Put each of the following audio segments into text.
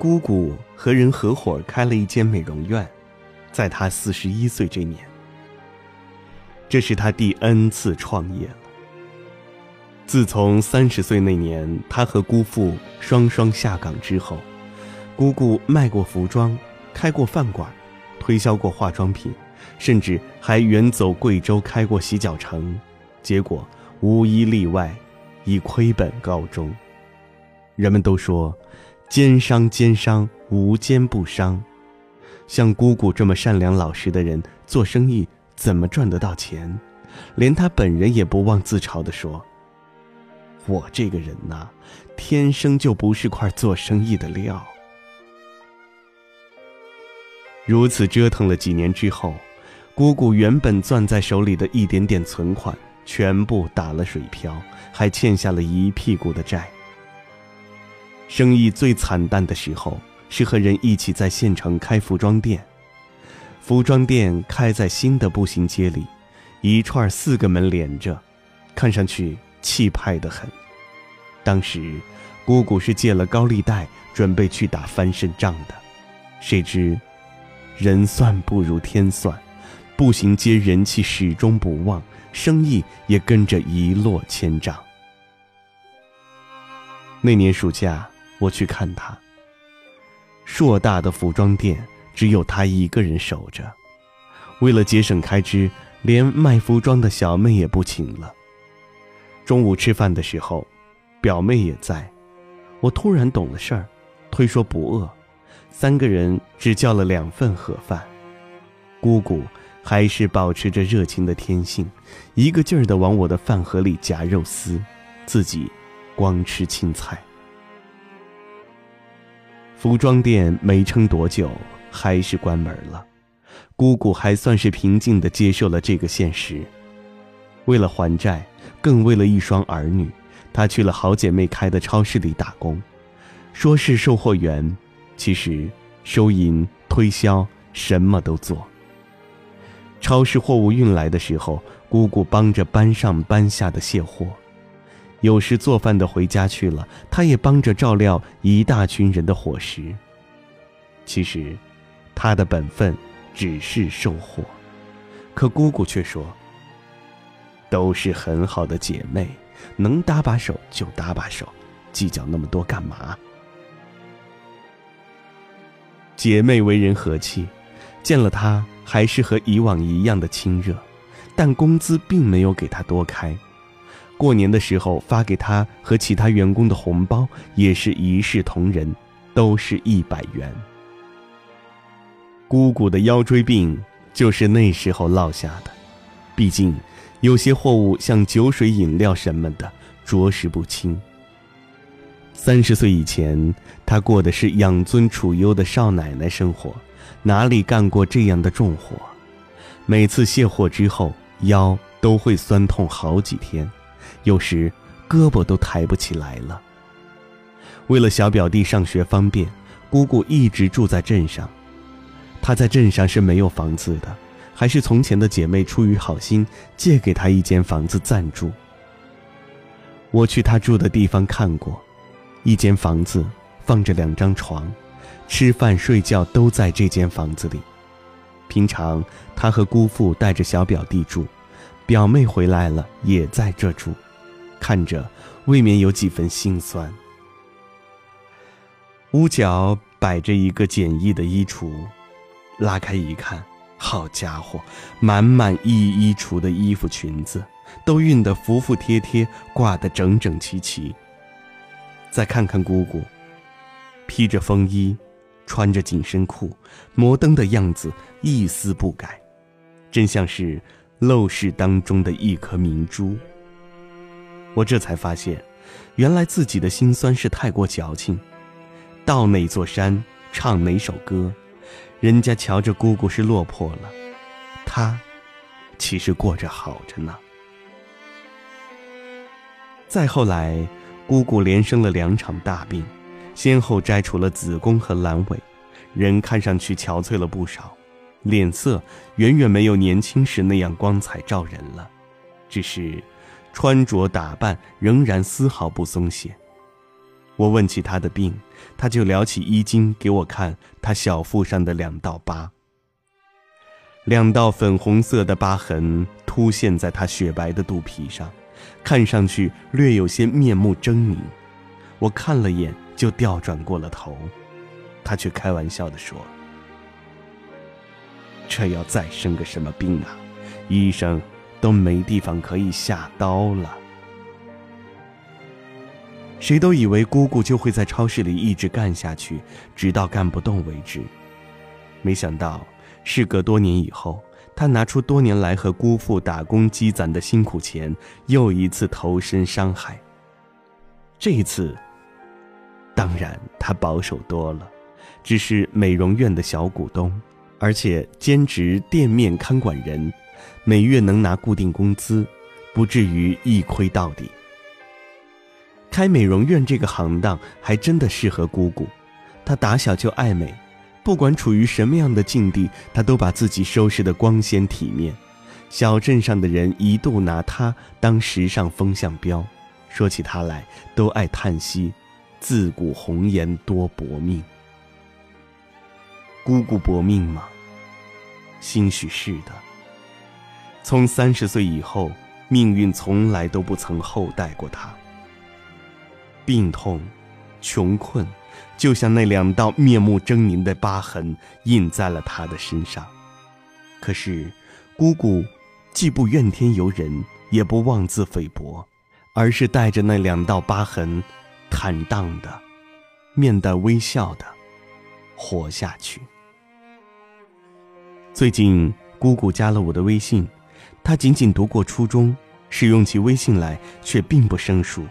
姑姑和人合伙开了一间美容院，在她四十一岁这年，这是她第 N 次创业了。自从三十岁那年，她和姑父双双下岗之后，姑姑卖过服装，开过饭馆，推销过化妆品，甚至还远走贵州开过洗脚城，结果无一例外，以亏本告终。人们都说，奸商奸商无奸不商，像姑姑这么善良老实的人，做生意怎么赚得到钱？连他本人也不忘自嘲地说。我这个人呐，天生就不是块做生意的料。如此折腾了几年之后，姑姑原本攥在手里的一点点存款全部打了水漂，还欠下了一屁股的债。生意最惨淡的时候，是和人一起在县城开服装店。服装店开在新的步行街里，一串四个门连着，看上去。气派的很。当时，姑姑是借了高利贷，准备去打翻身仗的。谁知，人算不如天算，步行街人气始终不旺，生意也跟着一落千丈。那年暑假，我去看他。硕大的服装店只有他一个人守着，为了节省开支，连卖服装的小妹也不请了。中午吃饭的时候，表妹也在。我突然懂了事儿，推说不饿，三个人只叫了两份盒饭。姑姑还是保持着热情的天性，一个劲儿地往我的饭盒里夹肉丝，自己光吃青菜。服装店没撑多久，还是关门了。姑姑还算是平静地接受了这个现实，为了还债。更为了一双儿女，她去了好姐妹开的超市里打工，说是售货员，其实收银、推销什么都做。超市货物运来的时候，姑姑帮着搬上搬下的卸货，有时做饭的回家去了，她也帮着照料一大群人的伙食。其实，她的本分只是售货，可姑姑却说。都是很好的姐妹，能搭把手就搭把手，计较那么多干嘛？姐妹为人和气，见了她还是和以往一样的亲热，但工资并没有给她多开。过年的时候发给他和其他员工的红包也是一视同仁，都是一百元。姑姑的腰椎病就是那时候落下的，毕竟。有些货物像酒水、饮料什么的，着实不轻。三十岁以前，她过的是养尊处优的少奶奶生活，哪里干过这样的重活？每次卸货之后，腰都会酸痛好几天，有时胳膊都抬不起来了。为了小表弟上学方便，姑姑一直住在镇上。她在镇上是没有房子的。还是从前的姐妹出于好心借给她一间房子暂住。我去她住的地方看过，一间房子放着两张床，吃饭睡觉都在这间房子里。平常她和姑父带着小表弟住，表妹回来了也在这住，看着未免有几分心酸。屋角摆着一个简易的衣橱，拉开一看。好家伙，满满一衣橱的衣服裙子，都熨得服服帖帖，挂得整整齐齐。再看看姑姑，披着风衣，穿着紧身裤，摩登的样子一丝不改，真像是陋室当中的一颗明珠。我这才发现，原来自己的心酸是太过矫情，到哪座山唱哪首歌。人家瞧着姑姑是落魄了，她其实过着好着呢。再后来，姑姑连生了两场大病，先后摘除了子宫和阑尾，人看上去憔悴了不少，脸色远远没有年轻时那样光彩照人了，只是穿着打扮仍然丝毫不松懈。我问起他的病，他就撩起衣襟给我看他小腹上的两道疤。两道粉红色的疤痕凸现在他雪白的肚皮上，看上去略有些面目狰狞。我看了眼就调转过了头，他却开玩笑地说：“这要再生个什么病啊？医生都没地方可以下刀了。”谁都以为姑姑就会在超市里一直干下去，直到干不动为止，没想到。事隔多年以后，她拿出多年来和姑父打工积攒的辛苦钱，又一次投身商海。这一次，当然他保守多了，只是美容院的小股东，而且兼职店面看管人，每月能拿固定工资，不至于一亏到底。开美容院这个行当还真的适合姑姑，她打小就爱美。不管处于什么样的境地，她都把自己收拾得光鲜体面。小镇上的人一度拿她当时尚风向标，说起她来都爱叹息：“自古红颜多薄命。”姑姑薄命吗？兴许是的。从三十岁以后，命运从来都不曾厚待过他。病痛，穷困。就像那两道面目狰狞的疤痕印在了他的身上，可是，姑姑既不怨天尤人，也不妄自菲薄，而是带着那两道疤痕，坦荡的，面带微笑的活下去。最近，姑姑加了我的微信，她仅仅读过初中，使用起微信来却并不生疏。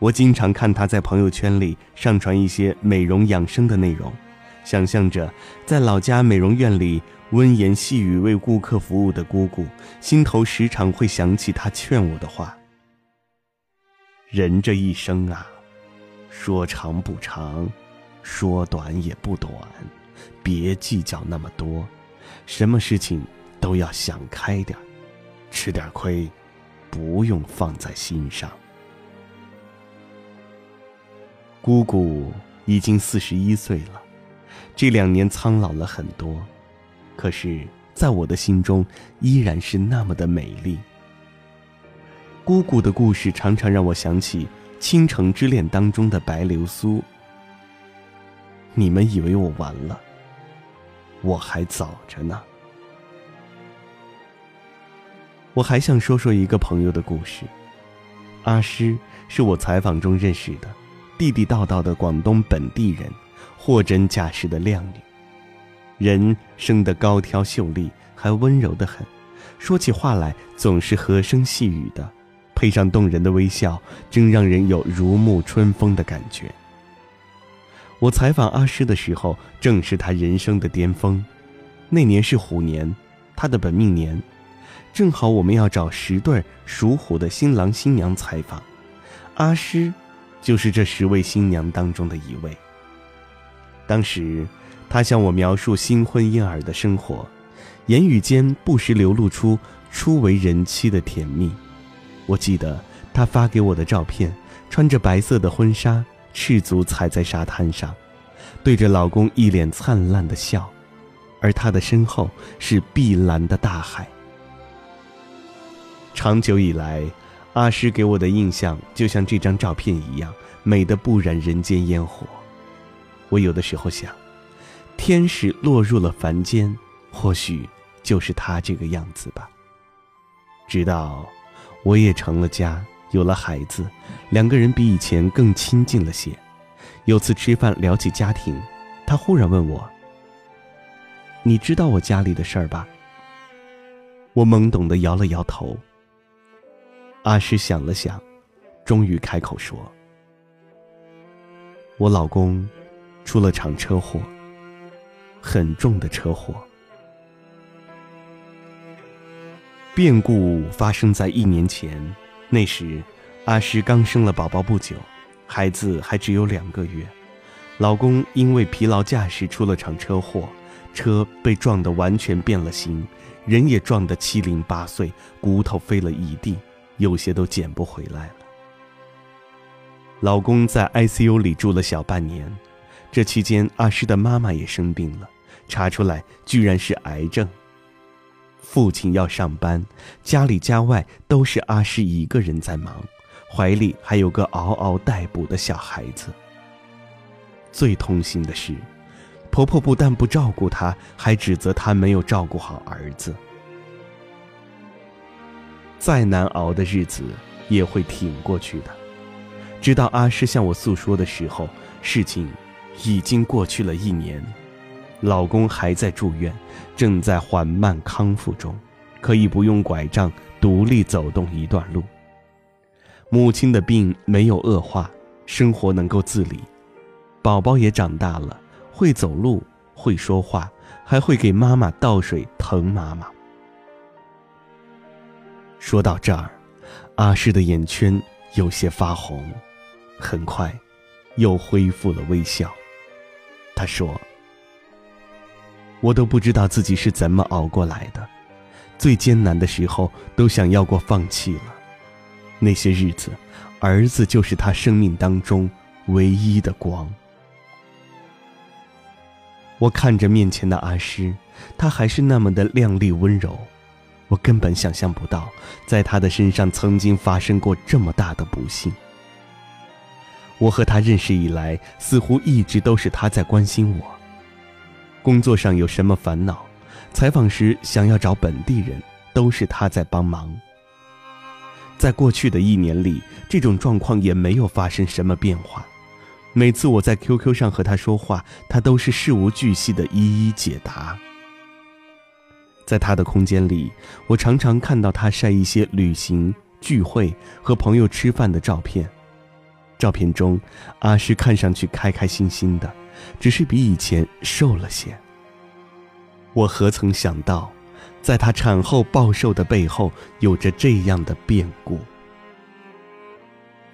我经常看她在朋友圈里上传一些美容养生的内容，想象着在老家美容院里温言细语为顾客服务的姑姑，心头时常会想起她劝我的话：人这一生啊，说长不长，说短也不短，别计较那么多，什么事情都要想开点吃点亏，不用放在心上。姑姑已经四十一岁了，这两年苍老了很多，可是，在我的心中依然是那么的美丽。姑姑的故事常常让我想起《倾城之恋》当中的白流苏。你们以为我完了，我还早着呢。我还想说说一个朋友的故事，阿诗是我采访中认识的。地地道道的广东本地人，货真价实的靓女，人生得高挑秀丽，还温柔的很，说起话来总是和声细语的，配上动人的微笑，真让人有如沐春风的感觉。我采访阿诗的时候，正是她人生的巅峰，那年是虎年，她的本命年，正好我们要找十对属虎的新郎新娘采访，阿诗。就是这十位新娘当中的一位。当时，他向我描述新婚燕尔的生活，言语间不时流露出初为人妻的甜蜜。我记得他发给我的照片，穿着白色的婚纱，赤足踩在沙滩上，对着老公一脸灿烂的笑，而他的身后是碧蓝的大海。长久以来。阿诗给我的印象就像这张照片一样，美得不染人间烟火。我有的时候想，天使落入了凡间，或许就是他这个样子吧。直到我也成了家，有了孩子，两个人比以前更亲近了些。有次吃饭聊起家庭，他忽然问我：“你知道我家里的事儿吧？”我懵懂的摇了摇头。阿诗想了想，终于开口说：“我老公出了场车祸，很重的车祸。变故发生在一年前，那时阿诗刚生了宝宝不久，孩子还只有两个月。老公因为疲劳驾驶出了场车祸，车被撞得完全变了形，人也撞得七零八碎，骨头飞了一地。”有些都捡不回来了。老公在 ICU 里住了小半年，这期间阿诗的妈妈也生病了，查出来居然是癌症。父亲要上班，家里家外都是阿诗一个人在忙，怀里还有个嗷嗷待哺的小孩子。最痛心的是，婆婆不但不照顾她，还指责她没有照顾好儿子。再难熬的日子也会挺过去的。直到阿诗向我诉说的时候，事情已经过去了一年，老公还在住院，正在缓慢康复中，可以不用拐杖独立走动一段路。母亲的病没有恶化，生活能够自理，宝宝也长大了，会走路，会说话，还会给妈妈倒水疼妈妈。说到这儿，阿诗的眼圈有些发红。很快，又恢复了微笑。他说：“我都不知道自己是怎么熬过来的，最艰难的时候都想要过放弃了。那些日子，儿子就是他生命当中唯一的光。”我看着面前的阿诗，她还是那么的靓丽温柔，我根本想象不到，在她的身上曾经发生过这么大的不幸。我和他认识以来，似乎一直都是他在关心我。工作上有什么烦恼，采访时想要找本地人，都是他在帮忙。在过去的一年里，这种状况也没有发生什么变化。每次我在 QQ 上和他说话，他都是事无巨细的一一解答。在他的空间里，我常常看到他晒一些旅行、聚会和朋友吃饭的照片。照片中，阿诗看上去开开心心的，只是比以前瘦了些。我何曾想到，在她产后暴瘦的背后，有着这样的变故。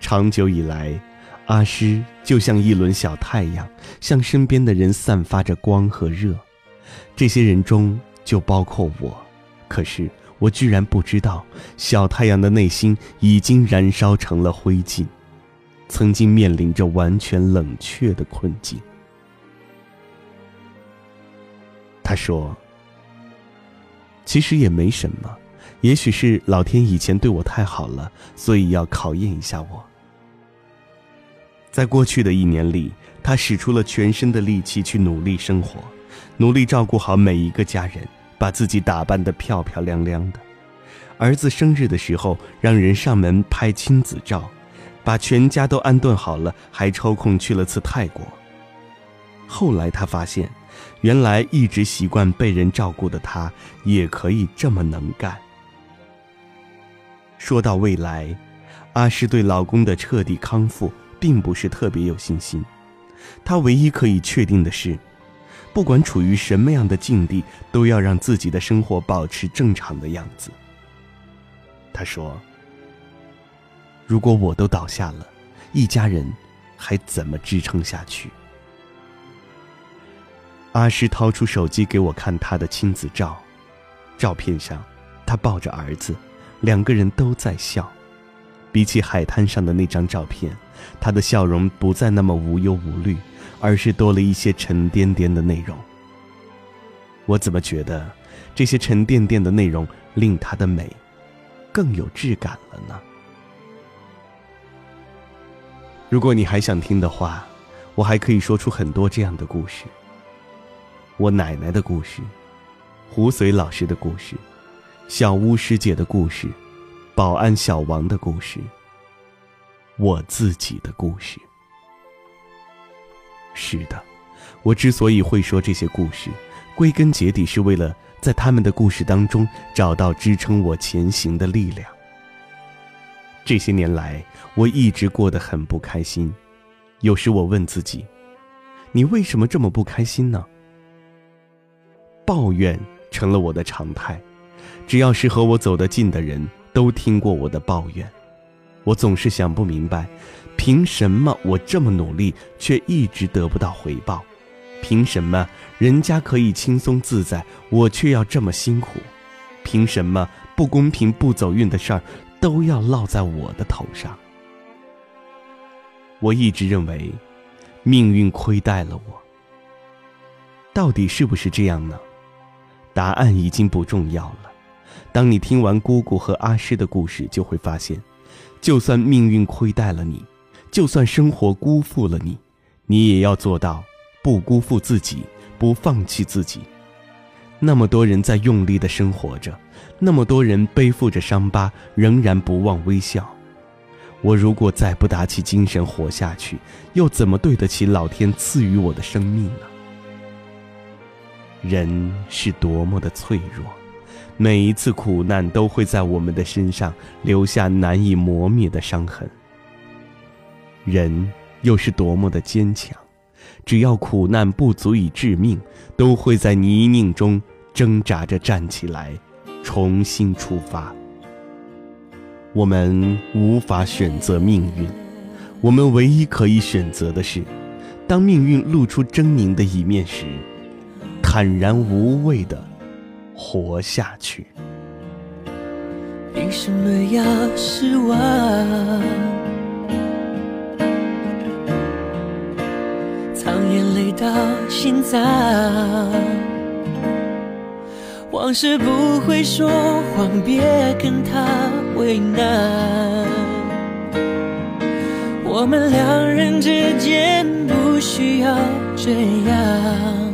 长久以来，阿诗就像一轮小太阳，向身边的人散发着光和热。这些人中就包括我，可是我居然不知道，小太阳的内心已经燃烧成了灰烬。曾经面临着完全冷却的困境。他说：“其实也没什么，也许是老天以前对我太好了，所以要考验一下我。”在过去的一年里，他使出了全身的力气去努力生活，努力照顾好每一个家人，把自己打扮得漂漂亮亮的。儿子生日的时候，让人上门拍亲子照。把全家都安顿好了，还抽空去了次泰国。后来他发现，原来一直习惯被人照顾的他，也可以这么能干。说到未来，阿诗对老公的彻底康复并不是特别有信心。她唯一可以确定的是，不管处于什么样的境地，都要让自己的生活保持正常的样子。她说。如果我都倒下了，一家人还怎么支撑下去？阿诗掏出手机给我看她的亲子照，照片上，她抱着儿子，两个人都在笑。比起海滩上的那张照片，她的笑容不再那么无忧无虑，而是多了一些沉甸甸的内容。我怎么觉得这些沉甸甸的内容令她的美更有质感了呢？如果你还想听的话，我还可以说出很多这样的故事。我奶奶的故事，胡随老师的故事，小巫师姐的故事，保安小王的故事，我自己的故事。是的，我之所以会说这些故事，归根结底是为了在他们的故事当中找到支撑我前行的力量。这些年来，我一直过得很不开心。有时我问自己：“你为什么这么不开心呢？”抱怨成了我的常态。只要是和我走得近的人，都听过我的抱怨。我总是想不明白，凭什么我这么努力，却一直得不到回报？凭什么人家可以轻松自在，我却要这么辛苦？凭什么不公平、不走运的事儿？都要落在我的头上。我一直认为，命运亏待了我。到底是不是这样呢？答案已经不重要了。当你听完姑姑和阿诗的故事，就会发现，就算命运亏待了你，就算生活辜负了你，你也要做到不辜负自己，不放弃自己。那么多人在用力的生活着，那么多人背负着伤疤，仍然不忘微笑。我如果再不打起精神活下去，又怎么对得起老天赐予我的生命呢？人是多么的脆弱，每一次苦难都会在我们的身上留下难以磨灭的伤痕。人又是多么的坚强，只要苦难不足以致命，都会在泥泞中挣扎着站起来，重新出发。我们无法选择命运，我们唯一可以选择的是，当命运露出狰狞的一面时，坦然无畏的活下去。凭什么要失望？藏眼泪到心脏。往事不会说谎，别跟他为难。我们两人之间不需要这样。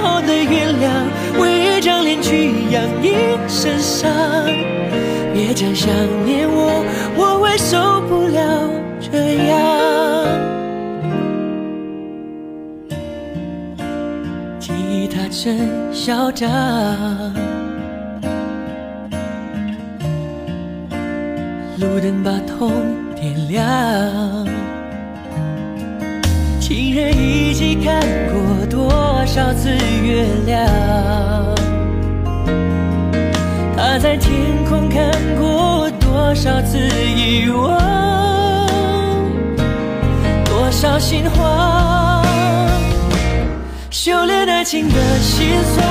后的月亮，为一张脸去养一身伤，别讲想念我，我会受不了这样。吉他真嚣张，路灯把痛点亮，情人一起看过多多少次月亮。他在天空看过多少次遗忘，多少心慌，修炼爱情的心酸，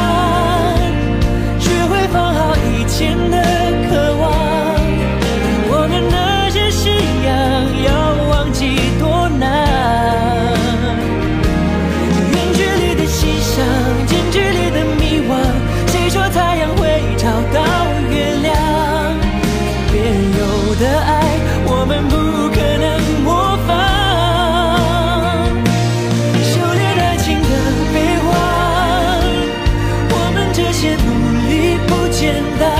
简单。